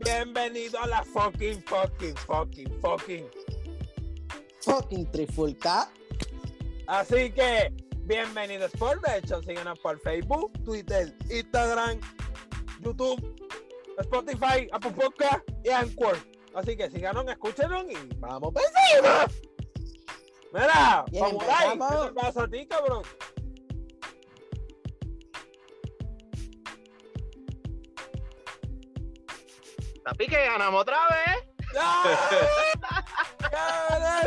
Bienvenido a la fucking, fucking, fucking, fucking. Fucking trifulca. Así que, bienvenidos por hecho. Síguenos por Facebook, Twitter, Instagram, YouTube, Spotify, Apple Podcast y Anchor. Así que síganos, escúchenos y vamos encima. Mira, Bien, vamos. ¿Qué te pasa a ti, cabrón? Papi, que ganamos otra vez. ¡Cabrón!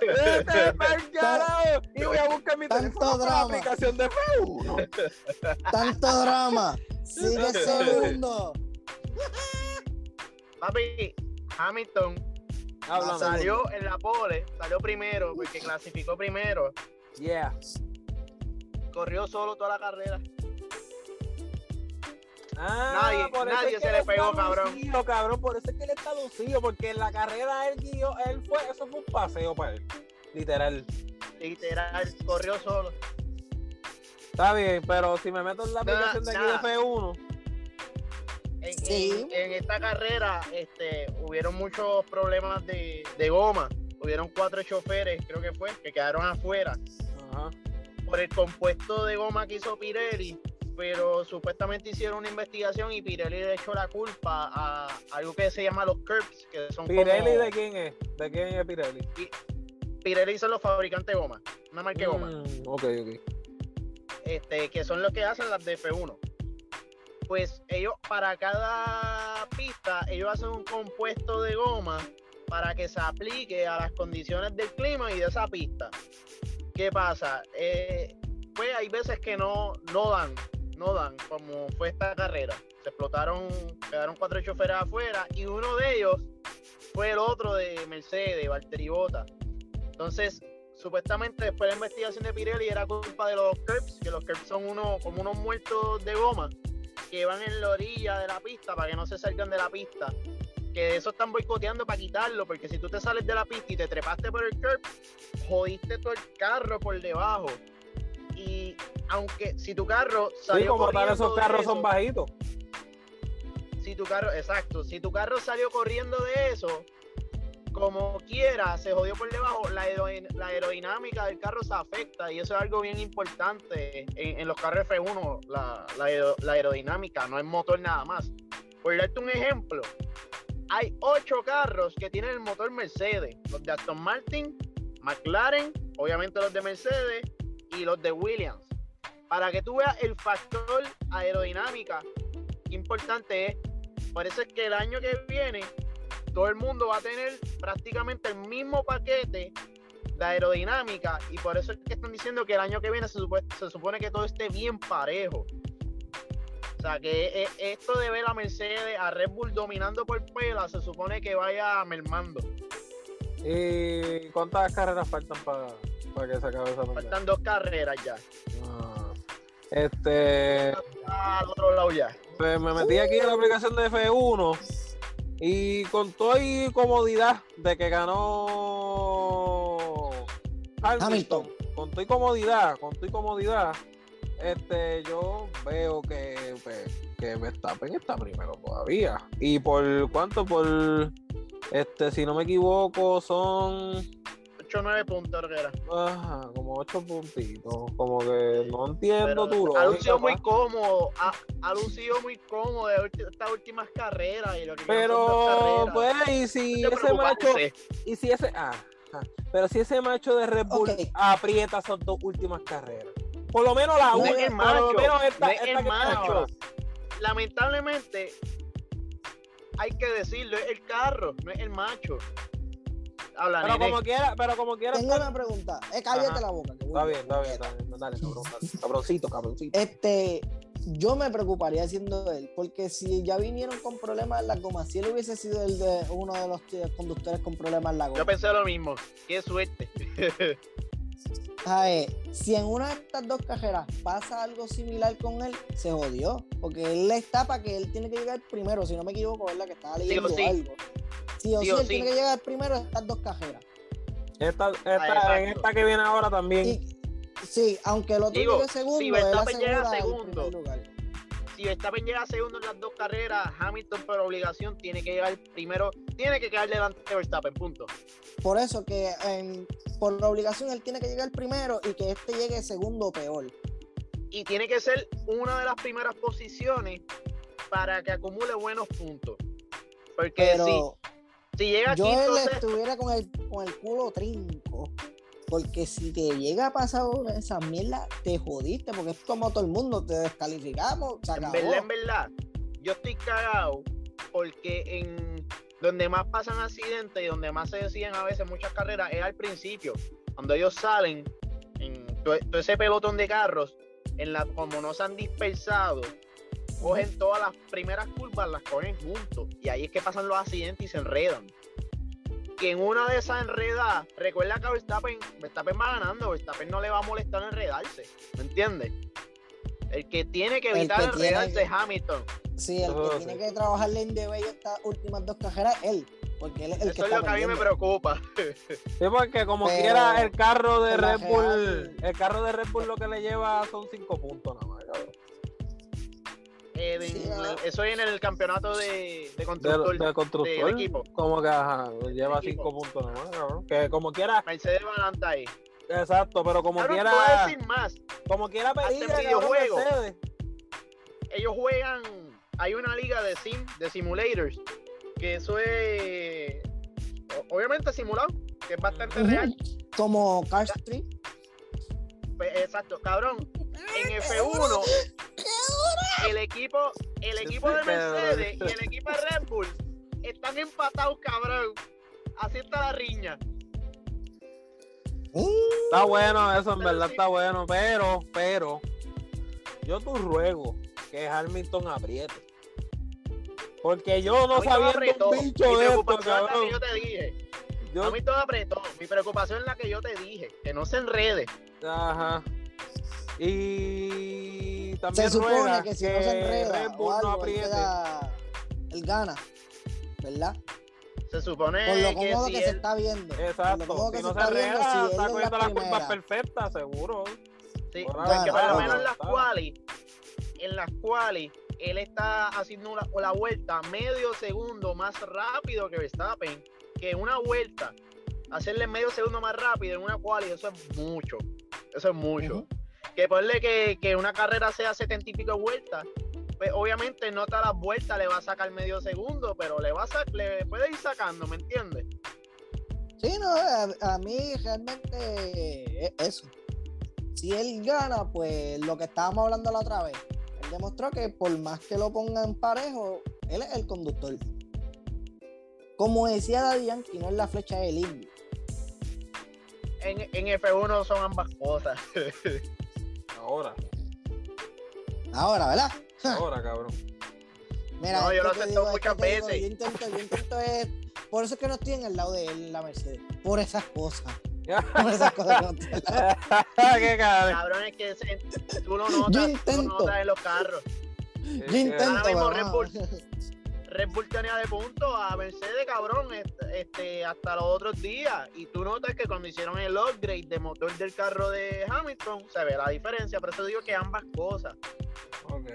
¡Vete pa'l carajo! Y voy a buscar mi Tanto teléfono por la aplicación de Facebook. Tanto drama. Sigue segundo. Papi, Hamilton Háblame. salió en la pole, salió primero, porque clasificó primero. Yeah. Corrió solo toda la carrera. Ah, Nadie- por eso nadie es que se le pegó, cabrón. lucido, cabrón. Por eso es que él está lucido, porque en la carrera él guió, él fue, eso fue un paseo para él. Literal. Literal, corrió solo. Está bien, pero si me meto en la aplicación de aquí nada. de F1, En, Sí. en- en esta carrera este, hubieron muchos problemas de, de goma. Hubieron cuatro choferes, creo que fue, que quedaron afuera ajá. por el compuesto de goma que hizo Pirelli. Pero supuestamente hicieron una investigación y Pirelli le echó la culpa a algo que se llama los curbs, que son Pirelli, como... ¿de quién es? ¿De quién es Pirelli? Pirelli son los fabricantes de goma, una marca de goma. Mm, ok, ok. este, que son los que hacen las de F1. Pues ellos, para cada pista, ellos hacen un compuesto de goma para que se aplique a las condiciones del clima y de esa pista. ¿Qué pasa? Eh, pues hay veces que no, no dan, no dan, como fue esta carrera. Se explotaron, quedaron cuatro choferes afuera y uno de ellos fue el otro de Mercedes, Valtteri Bottas. Entonces, supuestamente después de la investigación de Pirelli era culpa de los curbs, que los curbs son uno, como unos muertos de goma que van en la orilla de la pista para que no se salgan de la pista. Que eso están boicoteando para quitarlo, porque si tú te sales de la pista y te trepaste por el curb, jodiste todo el carro por debajo. Y aunque si tu carro Sí, salió como tal, corriendo esos de carros eso, son bajitos. si tu carro, exacto, si tu carro salió corriendo de eso, como quiera, se jodió por debajo, la, aerodin- la aerodinámica del carro se afecta y eso es algo bien importante en, en los carros F1, la, la aerodinámica, no es motor nada más. Por darte un ejemplo, hay ocho carros que tienen el motor Mercedes, los de Aston Martin, McLaren, obviamente los de Mercedes y los de Williams. Para que tú veas el factor aerodinámica, importante es. Es que el año que viene todo el mundo va a tener prácticamente el mismo paquete de aerodinámica y por eso es que están diciendo que el año que viene se, supo- se supone que todo esté bien parejo. O sea que e- esto de ver a Mercedes, a Red Bull dominando por pela, se supone que vaya mermando. ¿Y cuántas carreras faltan para que se acabe esa pelea? Faltan dos carreras ya. Ah, Este, Al otro lado ya. pues me metí aquí en la aplicación de F1 y con toda y comodidad de que ganó Hamilton, Hamilton. con toda y comodidad, con toda y comodidad, este, yo veo que, pues, que Verstappen está primero todavía. ¿Y por cuánto? Por, este, si no me equivoco, son 8 o 9 puntos, Herrera. Ajá, como ocho puntitos. Como que no entiendo tu ha lucido muy cómodo, ha, ha lucido muy cómodo de estas últimas carreras. Y lo que quedan son Pero, pues, y si No ese macho, y si ese, ah, ajá. pero si ese macho de Red Bull aprieta esas dos últimas carreras. Por lo menos la No es una, el por macho, lo menos esta, no es esta el macho. Lamentablemente, hay que decirlo, es el carro, no es el macho. Habla, Pero nene. como quiera, pero como quiera. Tengo una pregunta. Eh, cállate Ajá. la boca. que está bien, está bien, está bien. Dale, cabrón. Cabroncito, cabroncito. Este, yo me preocuparía siendo él, porque si ya vinieron con problemas en la goma, si él hubiese sido el de uno de los conductores con problemas en la Yo goma, pensé lo mismo. Qué suerte. a ver, si en una de estas dos carreras pasa algo similar con él, se jodió, porque él está para que él tiene que llegar primero, si no me equivoco, ¿verdad? Que estaba leyendo sí. algo. Sí o sí, Sí o él sí. tiene que llegar primero en estas dos carreras. Esta, esta, exacto. en esta que viene ahora también. Y, sí, aunque el otro Digo, llegue segundo, si Verstappen llega segundo, lugar. si Verstappen llega segundo en las dos carreras, Hamilton por obligación tiene que llegar primero, tiene que quedar delante de Verstappen, punto. Por eso que em, por la obligación él tiene que llegar primero y que este llegue segundo o peor. Y tiene que ser una de las primeras posiciones para que acumule buenos puntos. Porque Pero si, si llega yo él estuviera con el, con el culo trinco. Porque si te llega a pasar esa mierda, te jodiste. Porque es como todo el mundo, te descalificamos. Se en acabó. verdad, en verdad, yo estoy cagado porque en donde más pasan accidentes y donde más se deciden a veces muchas carreras es al principio, cuando ellos salen en todo, todo ese pelotón de carros, en la, como no se han dispersado, cogen todas las primeras curvas, las cogen juntos y ahí es que pasan los accidentes y se enredan. Que en una de esas enredadas, recuerda que Verstappen, Verstappen va ganando, Verstappen no le va a molestar enredarse, ¿me entiendes? El que tiene que El evitar que tiene enredarse que- es Hamilton. Sí, el Oh, que sí. tiene que trabajarle en DB estas últimas dos cajeras es él. Porque él es el Eso que es lo que a mí me preocupa. Sí, porque como Pero quiera el carro de la Red Bull, real- el carro de Red Bull lo que le lleva son cinco puntos nada más, cabrón. Eh, de- Sí, ah. Eso es en el campeonato de, de De, constructor de constructor, del equipo. como que ajá, lleva Del equipo. cinco puntos nada más, cabrón. Que como quiera, Mercedes ahí. exacto, pero como quiera, decir más. como quiera en cabrón, videojuegos. Mercedes. Ellos juegan. Hay una liga de sim, de simulators. Que eso es. Obviamente simulado. Que es bastante Ujú. real. Como Car Street. Pues, exacto, cabrón. En F1, el equipo, el equipo de Mercedes y el equipo de Red Bull están empatados, cabrón. Así está la riña. Está bueno eso, en verdad sí. está bueno, pero, pero, yo te ruego que Hamilton apriete. Porque yo no sabiendo apretó. un bicho Mi de esto, preocupación es la que cabrón. yo te dije. Yo, Hamilton apretó. Mi preocupación es la que yo te dije. Que no se enrede. ajá. Y también Se supone ruega que si no se enreda Red o Bull no él, apriete. queda- él gana. ¿Verdad? Se supone Por lo que cómodo si que se está viendo. Por lo Exacto. cómodo que Si se no se está viendo, enreda, si él está en cogiendo la las curvas perfectas, seguro. Sí, Por porque ahora, por lo menos en las quali, en las quali, él está haciendo la, la vuelta medio segundo más rápido que Verstappen, que en una vuelta, hacerle medio segundo más rápido en una quali, eso es mucho, eso es mucho. Que ponle que, que una carrera sea setenta y pico vueltas, pues obviamente no todas las vueltas le va a sacar medio segundo, pero le va a le puede ir sacando, ¿me entiendes? Sí, no, a, a mí realmente es eso. Si él gana, pues lo que estábamos hablando la otra vez, él demostró que por más que lo pongan parejo, él es el conductor. Como decía Daddy Yankee, no es la flecha del indio. En, en F1 son ambas cosas. Ahora, Ahora, ¿verdad? ahora, cabrón. Mira, No, yo lo es que muchas digo, veces. Yo intento, yo intento es. Por eso es que no estoy en el lado de él, la Mercedes. Por esas cosas. Por esas cosas que no estoy. Qué cabrón. Cabrón, es que ese- tú lo notas, Yo tú lo intento. notas en los carros. Yo intento, Ahora mismo Red. Bull. Red Bull tenía de punto a Mercedes, cabrón, este, este, hasta los otros días. Y tú notas que cuando hicieron el upgrade de motor del carro de Hamilton, se ve la diferencia. Por eso digo que ambas cosas. Ok.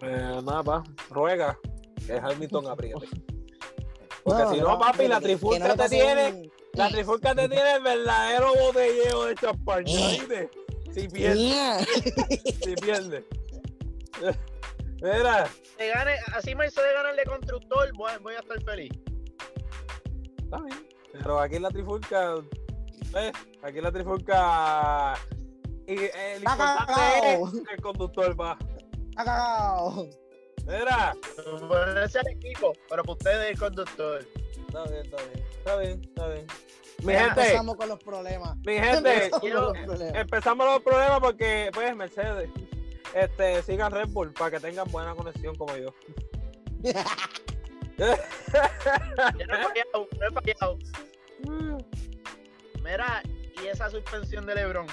Pues nada, pa. Ruega que Hamilton apriete. Porque si no, papi, la no trifulca te tiene. un- La trifulca te tiene el verdadero botelleo de champán. Eh. Si pierde, Mía. si pierde. Mira, gane, así Mercedes gana el de constructor, voy, voy a estar feliz. está bien. Pero aquí la trifulca. ¿ves? Aquí la trifulca. Y el Está importante es el conductor, va. Está cagado. Mira. Ponerse al equipo, pero para ustedes el conductor. Está bien, está bien. Está bien, está bien. Mi Ya gente, Empezamos con los problemas. mi gente, Empezamos con los problemas. empezamos los problemas porque, pues, Mercedes, este, sigan Red Bull para que tengan buena conexión como yo. Yo no he fallado, no he fallado. Mira, y esa suspensión de LeBron.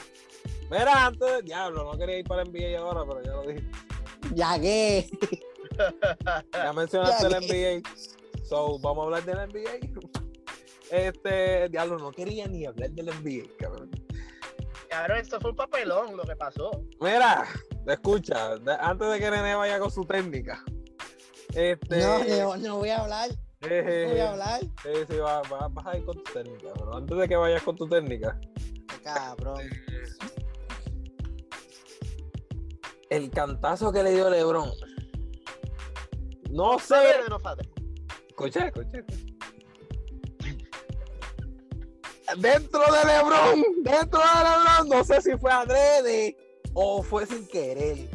Mira, antes, diablo, no quería ir para el NBA ahora, pero ya lo dije. ya que. Ya mencionaste Ya el NBA. So, vamos a hablar del NBA. Este, diablo, no quería ni hablar del NBA, cabrón. Cabrón, esto fue un papelón lo que pasó. Mira, escucha, antes de que Nene vaya con su técnica. Este, No, no, no voy a hablar, eh, no voy a hablar. sí, sí, va- va- vas a ir con tu técnica, pero antes de que vayas con tu técnica, Cabrón. el cantazo que le dio LeBron. No sé. ¿Sabes o no escucha. escucha. Dentro de LeBron, dentro de LeBron, no sé si fue adrede o fue sin querer.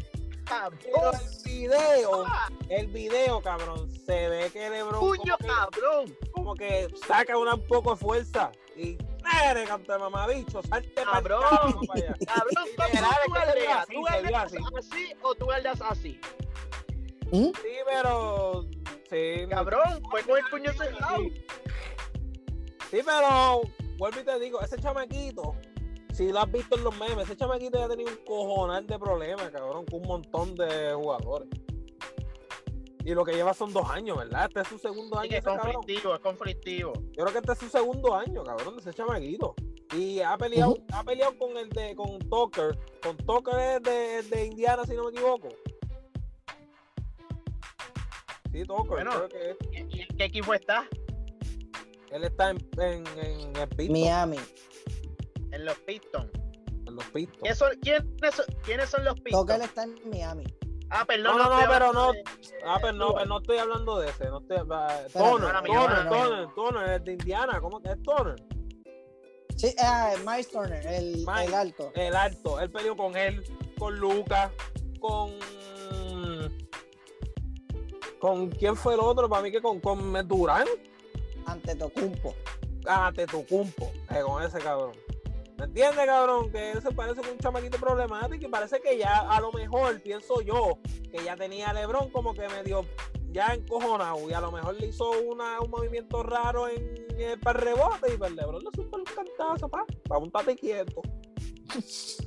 Pero el video, el video, cabrón, se ve que LeBron puño como que, cabrón. como que saca una un poco de fuerza y ¡Mere, canta mamabicho! ¡Salte Cabrón. carajo pa' allá! Cabrón, ¿cómo Literal, tú que galdeas? así, ¿Tú se vio galdeas así. así o tú galdeas así? ¿Mm? Sí, pero. Sí, Cabrón, fue con el puño cerrado. Sí, pero vuelvo y te digo, ese chamaquito, si lo has visto en los memes, ese chamaquito ya ha tenido un cojonal de problemas, cabrón, con un montón de jugadores. Y lo que lleva son dos años, ¿verdad? Este es su segundo Sí, año, que es ese cabrón. conflictivo, es conflictivo. Yo creo que este es su segundo año, cabrón, de ese chamaquito. Y ha peleado, ha peleado con el de, con Tucker. Con Tucker es de, de Indiana, si no me equivoco. Sí, Tucker, Bueno. creo que es. ¿Y en qué equipo está? Él está en, en, en el Miami. En los Pistons. en los Pistons. ¿Qué son- ¿Quiénes son, quiénes son los Pistons? Está en Miami. Ah, perdón. No, no, no, pero no. de- Ah, pero no, pero no estoy hablando de ese. No estoy, Toner, Toner. Toner, Toner, es de Indiana. ¿Cómo que es Toner? Sí, ah, Miles Turner, el, Miles. el alto. El alto. Él peleó con él, con Lucas, con. ¿Con quién fue el otro? Para mí que con, con Durán. Ante Tocumpo. Ah, Tetocumpo. Eh, con ese cabrón. ¿Me entiendes, cabrón? Que ese parece que un chamaquito problemático y parece que ya a lo mejor, pienso yo, que ya tenía a Lebron como que medio ya encojonado y a lo mejor le hizo una, un movimiento raro en, eh, para el rebote y pues Lebron le supo un cantazo, pa, pa, un tate quieto.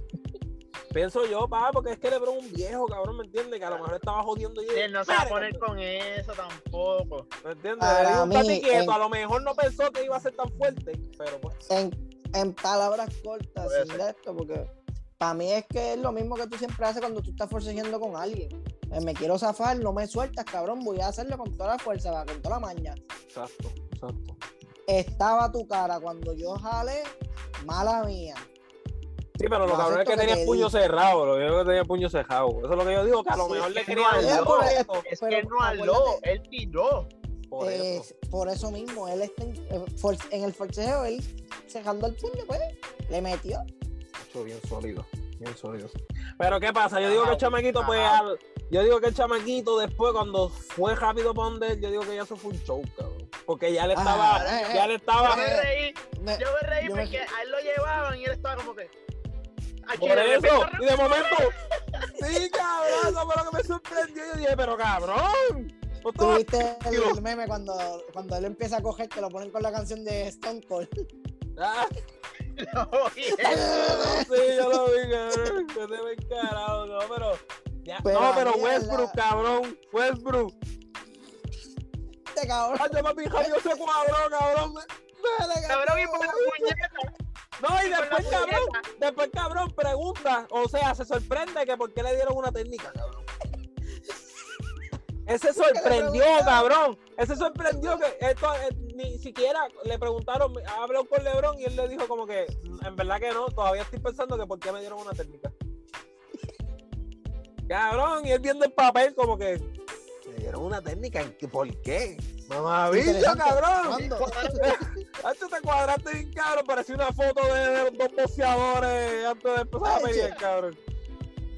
Pienso yo, pa, porque es que Lebron es un viejo, cabrón, ¿me entiendes? Que a lo mejor estaba jodiendo y Sí, él no se va a "Espérate, poner con eso tampoco. ¿Me entiendes? Para Le dio un mí, tate quieto, en- a lo mejor no pensó que iba a ser tan fuerte, pero pues. En, en palabras cortas, Puede sin ser. de esto, porque para mí es que es lo mismo que tú siempre haces cuando tú estás forcejeando con alguien. Eh, me quiero zafar, no me sueltas, cabrón, voy a hacerlo con toda la fuerza, con toda la maña. Exacto, exacto. Estaba tu cara cuando yo jale, mala mía. Sí, pero lo cabrón es que que tenía el puño dije. cerrado, lo que tenía el puño cerrado. Eso es lo que yo digo, que a lo Sí, mejor le que quería no es- eso. Es Pero que él no habló, él tiró. Por eso. Es- por eso mismo, él está en, eh, en el forcejeo, él cerrando el puño, pues, le metió. Hecho bien sólido, bien sólido. Pero ¿qué pasa? Yo digo que el chamaquito, pues, al- yo digo que el chamaquito después, cuando fue rápido para donde él, yo digo que ya eso fue un show, cabrón. Porque ya le Ah, estaba, eh, ya eh. le Yo estaba. me reí, Me- yo me reí yo me- porque a él lo llevaban y él estaba como que. Por eso, y de momento, sí, cabrón, eso fue lo que me sorprendió. Yo dije, pero cabrón, no ¿Tú estaba- viste tranquilo. el meme cuando, cuando él empieza a coger que lo ponen con la canción de Stone Cold? Ah, No, y él- sí, yo lo vi, cabrón. Que se me encarado, no, pero. ya- Pero no, Westbrook, cabrón. Westbrook. Este cabrón. Ay, papi, Javier se cuadró, cabrón. Dale, Cabrón, y por la puñeta. No, y después, cabrón, después, cabrón, pregunta. O sea, se sorprende que por qué le dieron una técnica, cabrón. Ese sorprendió, cabrón. Ese sorprendió que esto eh, ni siquiera le preguntaron, habló con Lebron y él le dijo como que, "Mm, en verdad que no, todavía estoy pensando que por qué me dieron una técnica. Cabrón, y él viendo el papel como que, me dieron una técnica, ¿en qué- ¿por qué? Mamá, bicho, cabrón. Antes te cuadraste bien, cabrón. Parecía una foto de, de los dos boxeadores antes de empezar a pelear, cabrón.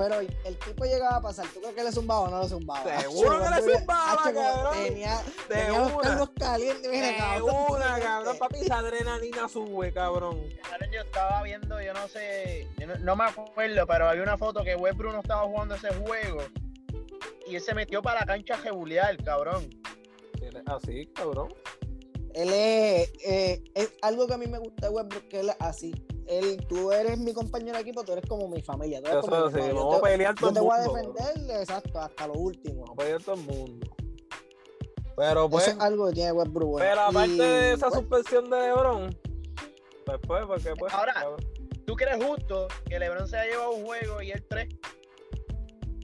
Pero el, tipo llegaba a pasar. ¿Tú crees que le zumbaba o no le zumbaba? Seguro Acho, que le zumbaba, acho, cabrón. Tenía, De tenía los calientes. Mira, De cabrón. una, cabrón. Papi, esa adrenalina sube, cabrón. Cabrón, yo estaba viendo, yo no sé, yo no, no me acuerdo, pero había una foto que Web Bruno estaba jugando ese juego y él se metió para la cancha a jebulear, cabrón. Así, cabrón. Él es, eh, es algo que a mí me gusta de Westbrook, que él es así. Él, tú eres mi compañero de equipo, tú eres como mi familia. Tú eres como Eso mi sí, familia. vamos a Yo te- pelear todo Yo te voy a defender, exacto, hasta lo último. Vamos a pelear todo el mundo. Pero pues, Eso es algo que tiene Westbrook. bueno. pero aparte Y, de esa pues, suspensión de Lebron, pues, pues, porque pues. Ahora, cabrón. ¿Tú crees justo que LeBron se ha llevado un juego y el 3?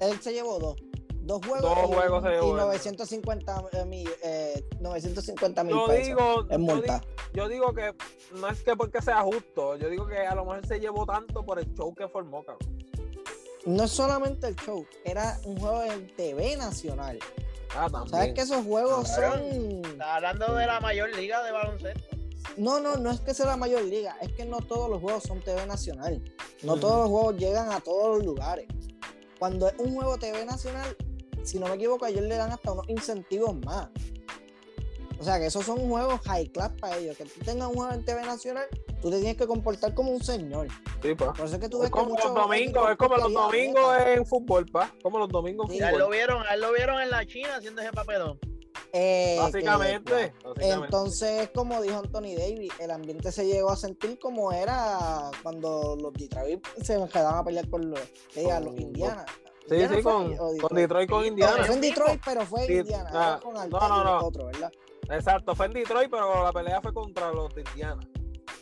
Él se llevó dos. Dos juegos. Dos y, juegos se llevó y él. 950 eh, mil, eh, 950 mil Yo pesos. digo, yo, multa. yo digo que no es que porque sea justo, yo digo que a lo mejor se llevó tanto por el show que formó, cabrón. No es solamente el show, era un juego en TV nacional. Ah, también. ¿Sabes que esos juegos Cabrón. son.? Está hablando de la mayor liga de baloncesto. No, no, no es que sea la mayor liga, es que no todos los juegos son TV nacional. No Ujú. todos los juegos llegan a todos los lugares. Cuando es un juego TV nacional, si no me equivoco, a ellos le dan hasta unos incentivos más. O sea, que esos son juegos high class para ellos. Que tú tengas un juego en TV nacional, tú te tienes que comportar como un señor. Sí, pa. Por eso es que tú Es ves que como los domingos, es como los domingos en fútbol, pa. Como los domingos en Sí. Ya lo fútbol. vieron, a él lo vieron en la China haciendo ese papelón. Eh, Básicamente, que- básicamente. Entonces, como dijo Anthony Davis, el ambiente se llegó a sentir como era cuando los Detroit se quedaban a pelear por los, diga, los Con- Indiana. Sí, ¿Indiana sí, fue con, o con Detroit, con Sí, No, Indiana. fue en Detroit, pero fue Sí, Indiana. ah, no, no, no. otro, ¿verdad? Exacto, fue en Detroit, pero la pelea fue contra los de Indiana.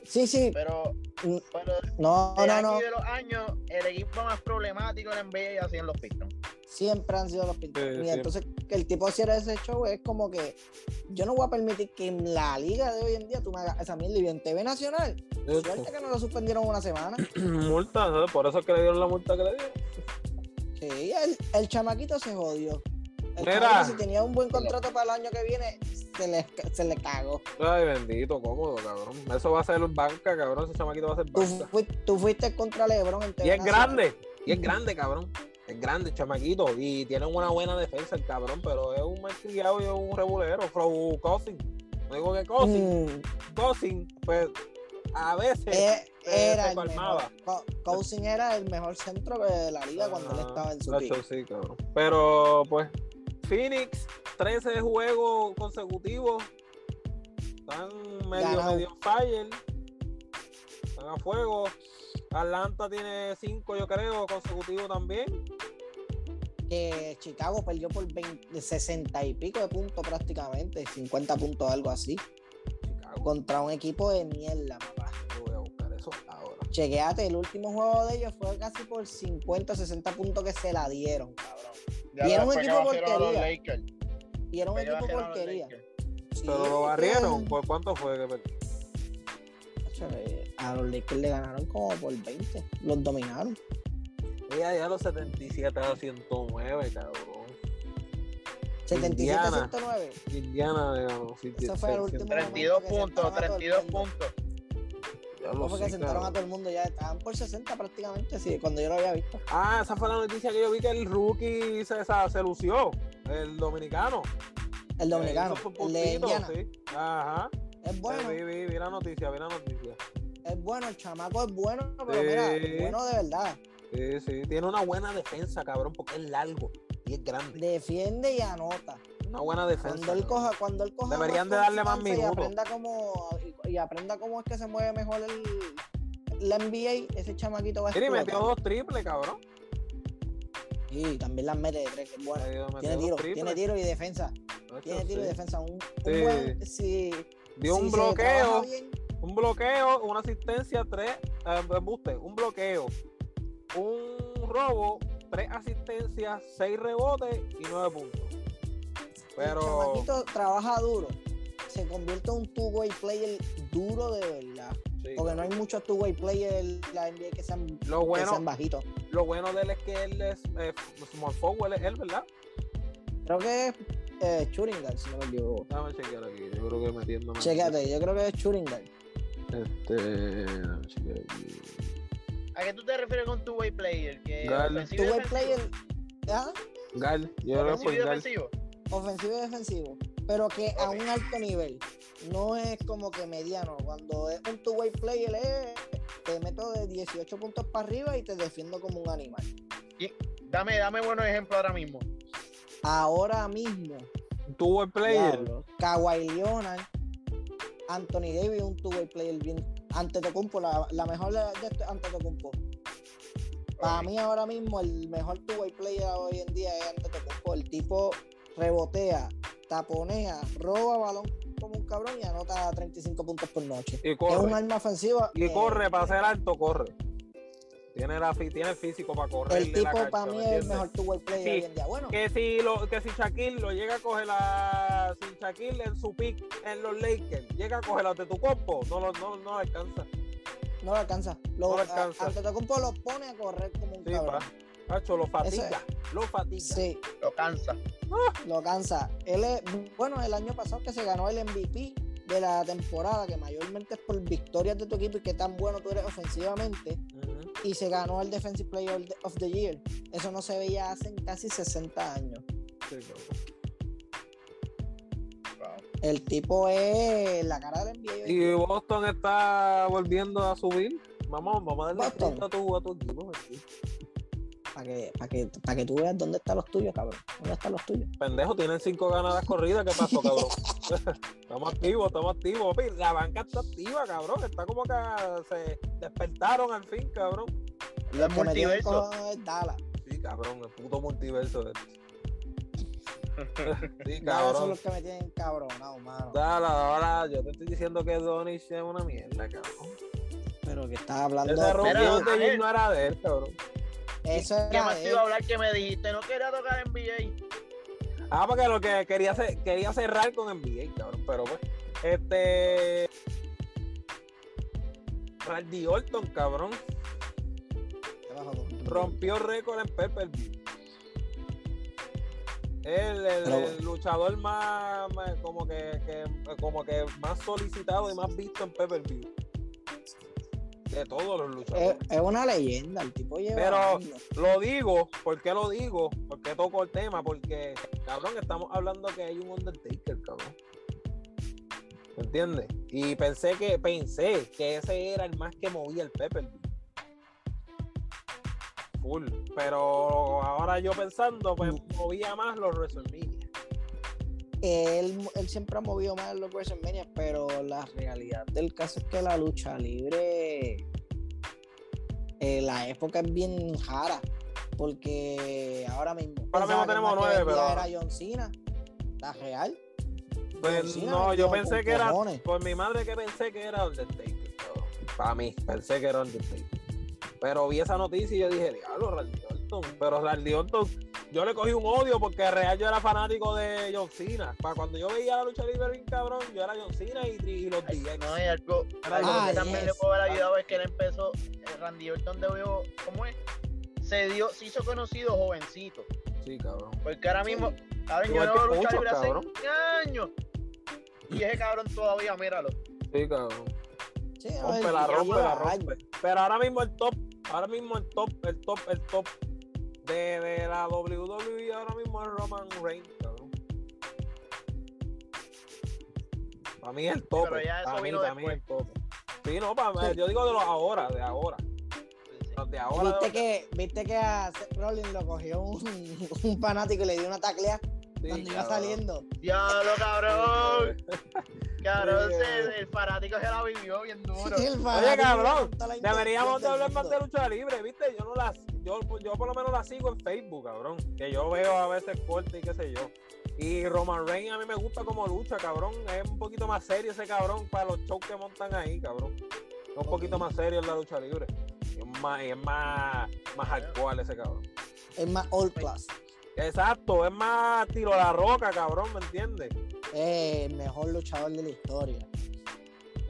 Sí, sí. Pero, Mm, pero No, de no, aquí no. de los años, el equipo más problemático en la NBA hacían los Pistons. Siempre han sido los Pistons. Sí, y entonces, que el tipo hiciera ese show es como que yo no voy a permitir que en la liga de hoy en día tú me hagas esa mierda y en TV Nacional. Suerte que no lo suspendieron una semana. multa, ¿sabes? por eso es que le dieron la multa que le dieron. Sí, el, el chamaquito se jodió. El Mira. chamaquito, si tenía un buen contrato para el año que viene, se le, se le cagó. Ay, bendito, cómodo, cabrón. Eso va a ser banca, cabrón. Ese chamaquito va a ser Tú, banca. tú fuiste contra LeBron en Y es grande, y es grande, cabrón. Es grande, chamaquito. Y tiene una buena defensa el cabrón, pero es un malcriado y es un regulero. Flow Cousin. No digo que Cousin. Mm, Cousin, pues a veces. eh, era se Cousin era el mejor centro de la liga cuando él Ah, estaba en su pico. sí. Pero pues, Phoenix, 13 juegos consecutivos. Están medio, Ganado. medio fire. Están a fuego. Atlanta tiene 5, yo creo, consecutivos también. Que Chicago perdió por 20, 60 y pico de puntos prácticamente, 50 puntos, algo así. Contra un equipo de mierda, papá. Yo voy a buscar eso ahora. Chequeate, el último juego de ellos fue casi por 50, 60 puntos que se la dieron, cabrón. Y era un equipo porquería. Y era un equipo porquería. Sí, Pero lo barrieron. ¿Por cuánto fue que perdió? Eh, A los Lakers le ganaron como por 20. Los dominaron. Ella ya los 77 a 109, cabrón. 77 Indiana. 109. Indiana le ganó. sí, Ese fue el 100. último 32 momento que puntos, sentaron a todo el 32 mundo. puntos. No fue que sentaron a todo el mundo, ya estaban por 60 prácticamente, sí, cuando yo lo había visto. Ah, esa fue la noticia que yo vi que el rookie se, se lució. El dominicano. El dominicano, Eh, el de puntito, Indiana. sí. Ajá. Es bueno, Vi, vi, vi la noticia, vi la noticia. es bueno, el chamaco es bueno, pero Sí. mira, es bueno de verdad. Sí, sí. Tiene una buena defensa, cabrón, porque es largo y es grande. Defiende y anota. Una buena defensa. Cuando él coja, cuando él coja Deberían de darle más confianza y minutos. aprenda cómo y, y aprenda cómo es que se mueve mejor el la NBA, ese chamaquito va a y explotar. metió dos triples, cabrón. Y también las mete de tres, bueno. Metió Tiene tiro, triples. tiene tiro y defensa. Ocho, Tiene tiro y sí. defensa. Un, un Sí. buen, si, Dio si un bloqueo. bien, Un bloqueo, una asistencia, tres eh, embuste, un bloqueo, un robo, tres asistencias, seis rebotes y nueve puntos. Pero El trabaja duro. Se convierte en un two-way player duro de verdad. sí, Porque no hay muchos two-way players en la NBA que sean, lo que bueno, sean bajitos. lo bueno de él es que él es eh, small forward, es él, ¿verdad? Creo que es eh, guard, si no me equivoco. Déjame chequear aquí, yo creo que metiéndome. Chécate, yo creo que es guard. Este, déjame chequear aquí. ¿A qué tú te refieres con two-way player? Que y Two-way player, ¿ah? Gal, yo que Ofensivo y Gal. defensivo. ofensivo y defensivo, pero que a un alto nivel. No es como que mediano. Cuando es un two-way player, es, te meto de 18 puntos para arriba y te defiendo como un animal. Dame, dame buenos ejemplos ahora mismo. Ahora mismo, el player. diablo, Kawhi Leonard, Anthony Davis, un two-way player bien. Antetokounmpo, la, la mejor de de este Antetokounmpo. Para Ok. mí ahora mismo el mejor two-way player hoy en día es Antetokounmpo. El tipo rebotea, taponea, roba balón como un cabrón y anota 35 puntos por noche. Y Es un arma ofensiva. Y eh, corre, para ser alto, corre. Tiene, la, tiene el físico para correr. El tipo para mí es el mejor two-way player Sí. hoy en día. Bueno, Que si, lo, que si Shaquille lo llega a coger a. Si Shaquille en su pick en los Lakers llega a coger a de tu compo, no lo no, no alcanza. no lo alcanza. Lo, No lo alcanza. Antetokounmpo lo pone a correr como un Sí, cabrón. lo fatiga. Lo fatiga. Sí, Lo cansa. lo cansa. Él es, bueno, el año pasado que se ganó el MVP de la temporada, que mayormente es por victorias de tu equipo y qué tan bueno tú eres ofensivamente. Y se ganó el Defensive Player of the- Year. Eso no se veía hace casi 60 años. Sí. El tipo es la cara del NBA. Y. Boston está volviendo a subir. Vamos, vamos a darle Boston. a tu, a tu equipo. aquí. Para que, para que, para que tú veas dónde están los tuyos, cabrón. ¿Dónde están los tuyos? Pendejo, tienen cinco ganadas corridas. ¿Qué pasó, cabrón? estamos activos, estamos activos. papi. La banca está activa, cabrón. Está como que se despertaron al fin, cabrón. El que me tiene multiverso. con es Dallas. Sí, cabrón, el puto multiverso este. Sí, Dallas son cabrón. los que me tienen cabronado, mano. Dale, ahora yo te estoy diciendo que Donich es una mierda, cabrón. Pero que estás hablando Ese de no era de él, cabrón. Eso ¿Qué era más de te iba a hablar que me dijiste? No quería tocar NBA. Ah, porque lo que quería hacer, quería cerrar con NBA, cabrón. Pero pues, este. Randy Orton, cabrón, ¿Qué pasó con- rompió récord en Pepper View. El, el- el luchador más, más- como que, que- como que más solicitado y más visto en Pepper View. De todos los Es, luchadores. es una leyenda, el tipo lleva. Pero- años. Lo digo, ¿por qué lo digo? ¿Por qué toco el tema? Porque, cabrón, estamos hablando que hay un Undertaker, cabrón. ¿Me entiendes? Y pensé que, pensé que ese era el más que movía el Pepper. Full. Pero ahora yo pensando, pues movía más los WrestleMania. Él, él siempre ha movido más en los WrestleMania, pero la realidad del caso es que la lucha libre, eh, la época es bien jara, porque ahora mismo. Ahora mismo tenemos nueve, pero- Era John Cena, la real. Pues Cena no, yo pensé que era, por mi madre que pensé que era Undertaker. Para mí, pensé que era Undertaker. Pero vi esa noticia y yo dije, diablo, Randy Orton. Pero Randy Orton, yo le cogí un odio porque real yo era fanático de John Cena. Para cuando yo veía la lucha libre bien cabrón, yo era John Cena y, y los Ay, DX. No hay algo, Ah, que también le puedo haber ayudado es que él empezó, eh, Randy Orton debió, ¿cómo es? Se dio, se hizo conocido jovencito. Sí, cabrón. Porque ahora mismo, cabrón, yo no lucha libre hace años. Y ese cabrón todavía, míralo. Sí, cabrón. Sí, Rompe la rompe, la rompe. Pero ahora mismo el top, ahora mismo el top, el top, el top de, de la WWE ahora mismo es Roman Reigns, cabrón. Para mí es el top. Pero ya eso Para mí, vino para mí es el después. top. Sí, no, para Sí. yo digo de los ahora, de ahora. Los de ahora. ¿Viste de- que, viste que a Seth Rollins lo cogió un, un fanático y le dio una taclea sí, cuando iba saliendo? Diablo, cabrón. Cabrón, Sí, el fanático se la vivió bien duro. El fanático cabrón, Deberíamos de hablar más de lucha libre, ¿viste? Yo no las, yo, yo por lo menos la sigo en Facebook, cabrón. Que yo veo a veces corte y qué sé yo. Y Roman Reigns a mí me gusta como lucha, cabrón. Es un poquito más serio ese cabrón para los shows que montan ahí, cabrón. Es un poquito más serio en la lucha libre. Y es más, es más, más hardcore ese cabrón. Es más old class. Exacto, es más tiro a la roca, cabrón, ¿me entiendes? Es el mejor luchador de la historia.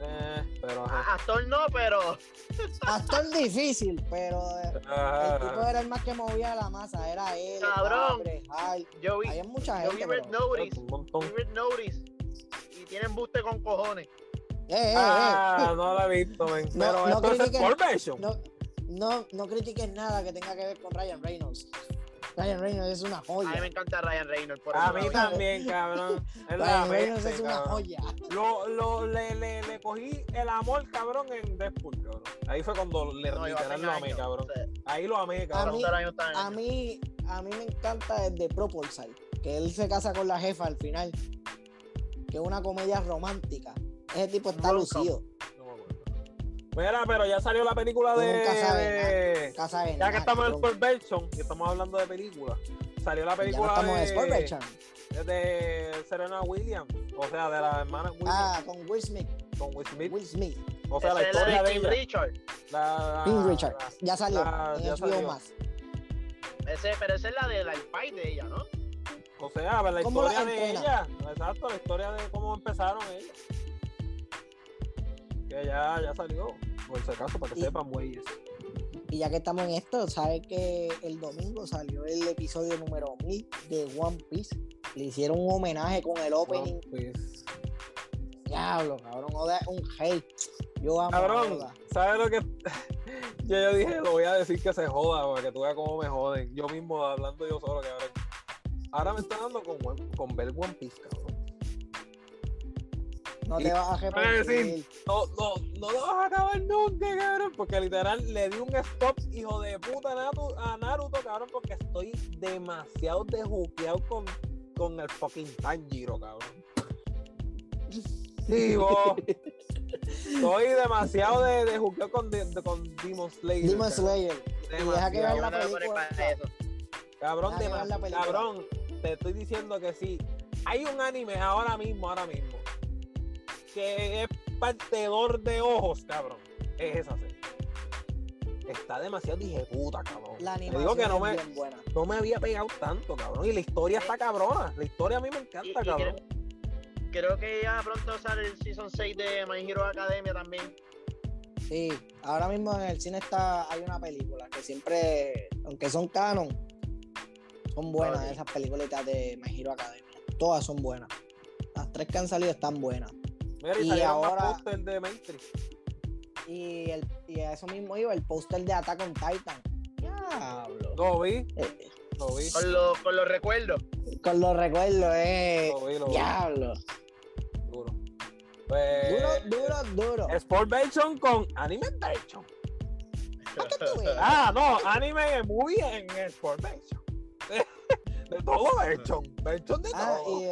Eh, pero ajá. Actor no, pero Actor difícil, pero eh, el tipo Ajá. era el más que movía la masa. Era él, Cabrón. Hart. yo vi, Había mucha yo vi gente. Red pero- Notice. Un montón. Vi Red Notice. Y tienen buste con cojones. Eh, eh, eh. Ah, no la he visto, men. No, Pero no esto es critiques-. No, no, no critiques nada que tenga que ver con Ryan Reynolds. Ryan Reynolds es una A mí joya. me encanta Ryan Reynolds. Por A mí también, cabrón. Es Ryan Reynolds es una cabrón. joya. Lo, lo, le, le, le cogí el amor, cabrón, en Deadpool, cabrón. Ahí fue cuando le No, literal lo amé, años, cabrón. Ahí lo amé, A cabrón. mí- están en A mí, a mí me encanta el de Propulsar, que él se casa con la jefa al final, que es una comedia romántica. Ese tipo está lucido. Mira, pero ya salió la película de. de- Casa de Ya que estamos en. Sport Version y estamos hablando de películas, salió la Ya no película estamos en de, Sport Version. de Serena Williams, o sea, de la hermana Williams Ah, con Will Smith. con Will Smith. Will Smith. O sea, la historia de King ella. Richard. La, King Richard. la- Ya salió. En ya HBO salió. más. Ese, pero esa es la de la pai de ella, ¿no? o sea, la ¿Cómo la historia de ella. Exacto, la historia de cómo empezaron ellos. Que ya, ya salió. Por si acaso, para que Y- sepan, güeyes. Y ya que estamos en esto, ¿sabes que el domingo salió el episodio número 1000 de One Piece? Le hicieron un homenaje con el opening. Pues, Diablo, cabrón, Oda es un hate. Yo amo a Cabrón, Oda. ¿sabes lo que? yo, yo dije, lo voy a decir que se joda, para que tú veas cómo me joden. Yo mismo hablando yo solo, cabrón. Ahora me está dando con, One- con ver One Piece, cabrón. No te vas a decir, No, no, no lo vas a acabar nunca, cabrón. Porque literal le di un stop, hijo de puta, a Naruto, a Naruto cabrón, porque estoy demasiado desjuqueado con, con el fucking Tanjiro, cabrón. Sí, vos. Estoy demasiado de, de juqueado con, de- de- con Demon Slayer. Demon. Slayer. Deja que vean la película. Cabrón, cabrón, te estoy diciendo que sí. Hay un anime ahora mismo, ahora mismo, que es partedor de ojos, cabrón. Es esa serie. Está demasiado puta, cabrón. La animación digo que no es me, bien buena. no me había pegado tanto, cabrón. Y la historia está cabrona. La historia a mí me encanta, y cabrón. creo, creo que ya pronto sale el Season 6 de My Hero Academia también. Sí, ahora mismo en el cine está hay una película que siempre, aunque son canon, son buenas esas películas de My Hero Academia. Todas son buenas. Las tres que han salido están buenas. Mira, y, y más ahora- de Matrix. Y, el, y a eso mismo iba el póster de Attack on Titan. Diablo. Lo vi, Eh, lo vi. Con, los con los recuerdos. con los recuerdos, eh. Lo vi, lo vi. Diablo. Duro. Pues, Duro, duro, duro. Sport Version con Anime Version. ¿Para qué tú ves? Ah, no, anime muy en Sport Version. De todo Version. Version de Ah, todo. y,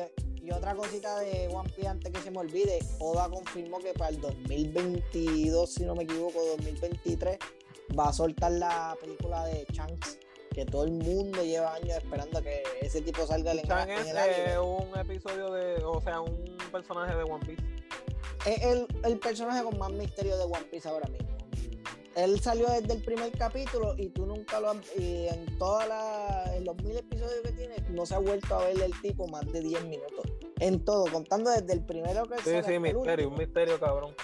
y otra cosita de One Piece antes que se me olvide, Oda confirmó que para el 2022, si no me equivoco, 2023, va a soltar la película de Shanks, que todo el mundo lleva años esperando que ese tipo salga en, Chan en es el anime. eh, un episodio de, o sea, un personaje de One Piece. Es el, el personaje con más misterio de One Piece ahora mismo. Él salió desde el primer capítulo y tú nunca lo has... Y en todas las... En los mil episodios que tiene, no se ha vuelto a ver el tipo más de 10 minutos. En todo, contando desde el primero que Sí, sale sí, el misterio, un misterio, cabrón.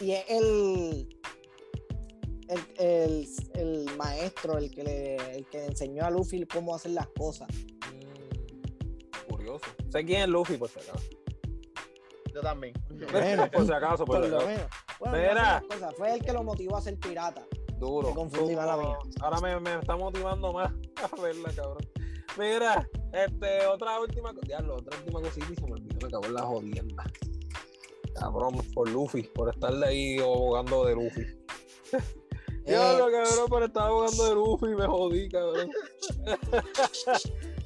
Y es el... El, el, el maestro, el que, le, el que enseñó a Luffy cómo hacer las cosas. Mm, curioso. Sé quién es Luffy, por si acaso. Yo también. Bueno, por si acaso, por por si lo acaso. menos. Bueno, Mira. Fue el que lo motivó a ser pirata. Duro. Me confundí, duro. mala mía. Ahora me, me está motivando más a verla, cabrón. Mira, este, otra última Diablo, otra última cosita y se me olvidó, me acabó en la jodienda. Cabrón, por Luffy, por estarle ahí abogando de Luffy. Eh, Diablo, cabrón, por estar abogando de Luffy, me jodí, cabrón.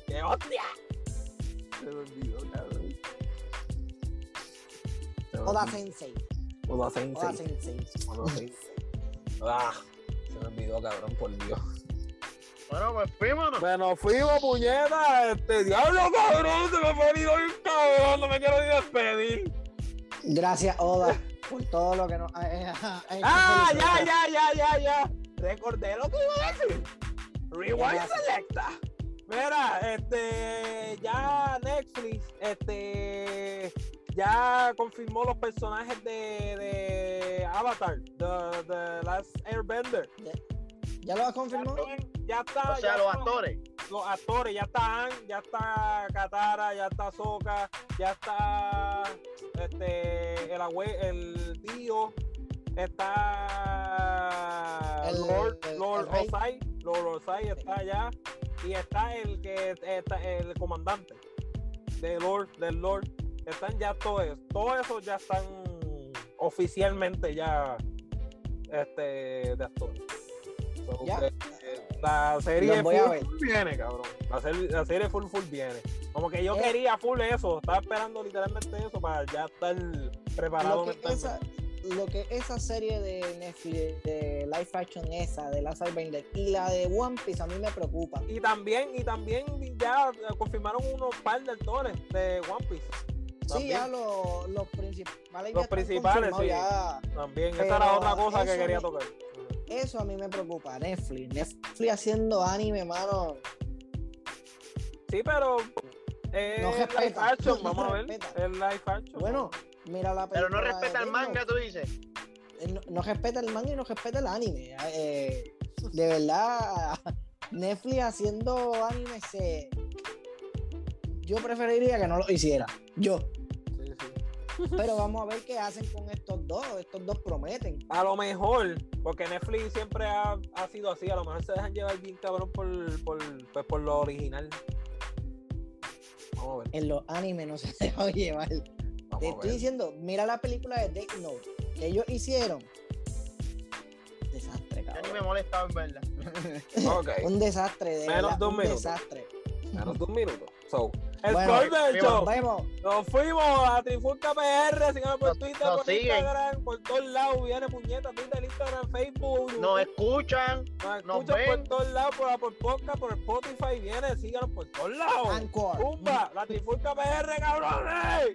¡Qué hostia! Se me olvidó, cabrón. Se me Oda. Sensei. Oda Sensei. Oda Sensei. Ah, se me olvidó, cabrón, por Dios. Bueno, pues fuímonos. Bueno, fuimos, puñeta. Este diablo, cabrón, se me fue el bien cabrón. No me quiero ni despedir. Gracias, Oda, por todo lo que nos ha hecho Ah, ya, ya, ya, ya, ya. Recordé lo que iba a decir. Rewind Ya. Selecta. Mira, este, ya Netflix, este, ya confirmó los personajes de, de Avatar, the, the Last Airbender. ¿Ya lo has confirmado? Ya está. O sea, ya los está. actores. los actores, ya está Ang, ya está Katara, ya está Soka, ya está este el abue- el tío, está El- Lord, el- Lord el. Osai, Lord Osai está allá y está el que está el comandante de Lord, del Lord, están ya todos, esos. todos esos ya están oficialmente ya este de. So, que, eh, la serie full, full viene, cabrón. La serie, la serie full full viene. Como que yo Eh. quería full eso, estaba esperando literalmente eso para ya estar preparado Lo que, esa, lo que esa serie de Netflix, de live action esa, de la Bender y la de One Piece a mí me preocupan. Y también, y también ya confirmaron unos par de actores de One Piece. Sí, ya También. los, los principales. Los ya principales, sí. ya. También, esa era otra cosa que quería tocar. Eso a mí me preocupa. Netflix. Netflix haciendo anime, mano. Sí, pero es No live respeta, action, no vamos a ver. respeta. Es live action. Bueno, mira la Pero no respeta el manga, tú dices. Eh, No, no respeta el manga y no respeta el anime. Eh, de verdad, Netflix haciendo anime se. Yo preferiría que no lo hiciera. Yo. Pero vamos a ver qué hacen con estos dos. Estos dos prometen. A lo mejor, porque Netflix siempre ha, ha sido así, a lo mejor se dejan llevar bien cabrón por, por, pues, por lo original. Vamos a ver. En los animes no se dejó llevar. Te Vamos estoy ver. diciendo, mira la película de Death Note que ellos hicieron. Desastre, Ya ni me cabrón. molestaba en verdad. Ok. Un desastre, de Menos verdad, de un un minuto. desastre. Menos de un minuto. So, Bueno. Nos vemos. Nos fuimos a Trifulca PR, síganos por Nos- Twitter, nos por siguen. Instagram, por todos lados, viene puñeta, Twitter, Instagram, Facebook, Nos escuchan. nos nos escuchan por ven. todos lados, por Apple Podcast, por Spotify, viene, síganos por todos lados. Anchor. Pumba, la Trifulca PR, cabrones.